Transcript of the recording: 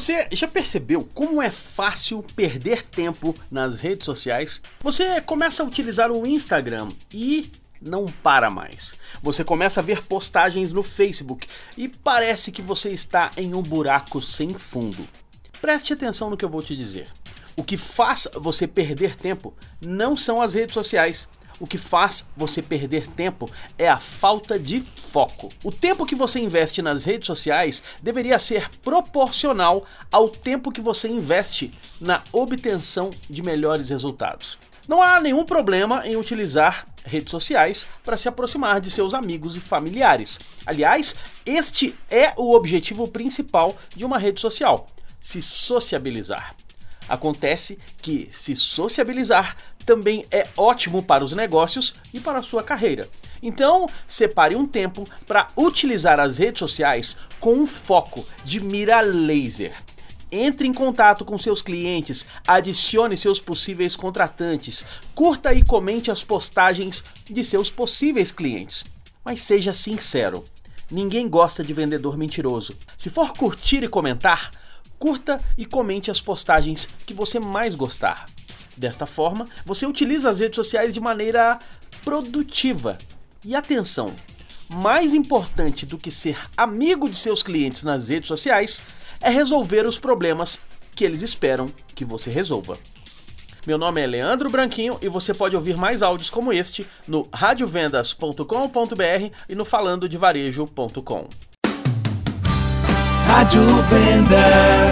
Você já percebeu como é fácil perder tempo nas redes sociais? Você começa a utilizar o Instagram e não para mais. Você começa a ver postagens no Facebook e parece que você está em um buraco sem fundo. Preste atenção no que eu vou te dizer. O que faz você perder tempo não são as redes sociais, o que faz você perder tempo é a falta de foco. O tempo que você investe nas redes sociais deveria ser proporcional ao tempo que você investe na obtenção de melhores resultados. Não há nenhum problema em utilizar redes sociais para se aproximar de seus amigos e familiares. Aliás, este é o objetivo principal de uma rede social: se sociabilizar. Acontece que se sociabilizar também é ótimo para os negócios e para a sua carreira. Então, separe um tempo para utilizar as redes sociais com um foco de mira laser. Entre em contato com seus clientes, adicione seus possíveis contratantes, curta e comente as postagens de seus possíveis clientes. Mas seja sincero, ninguém gosta de vendedor mentiroso. Se for curtir e comentar, curta e comente as postagens que você mais gostar. Desta forma, você utiliza as redes sociais de maneira produtiva. E atenção, mais importante do que ser amigo de seus clientes nas redes sociais é resolver os problemas que eles esperam que você resolva. Meu nome é Leandro Branquinho e você pode ouvir mais áudios como este no radiovendas.com.br e no falandodevarejo.com. Rádio Vendas.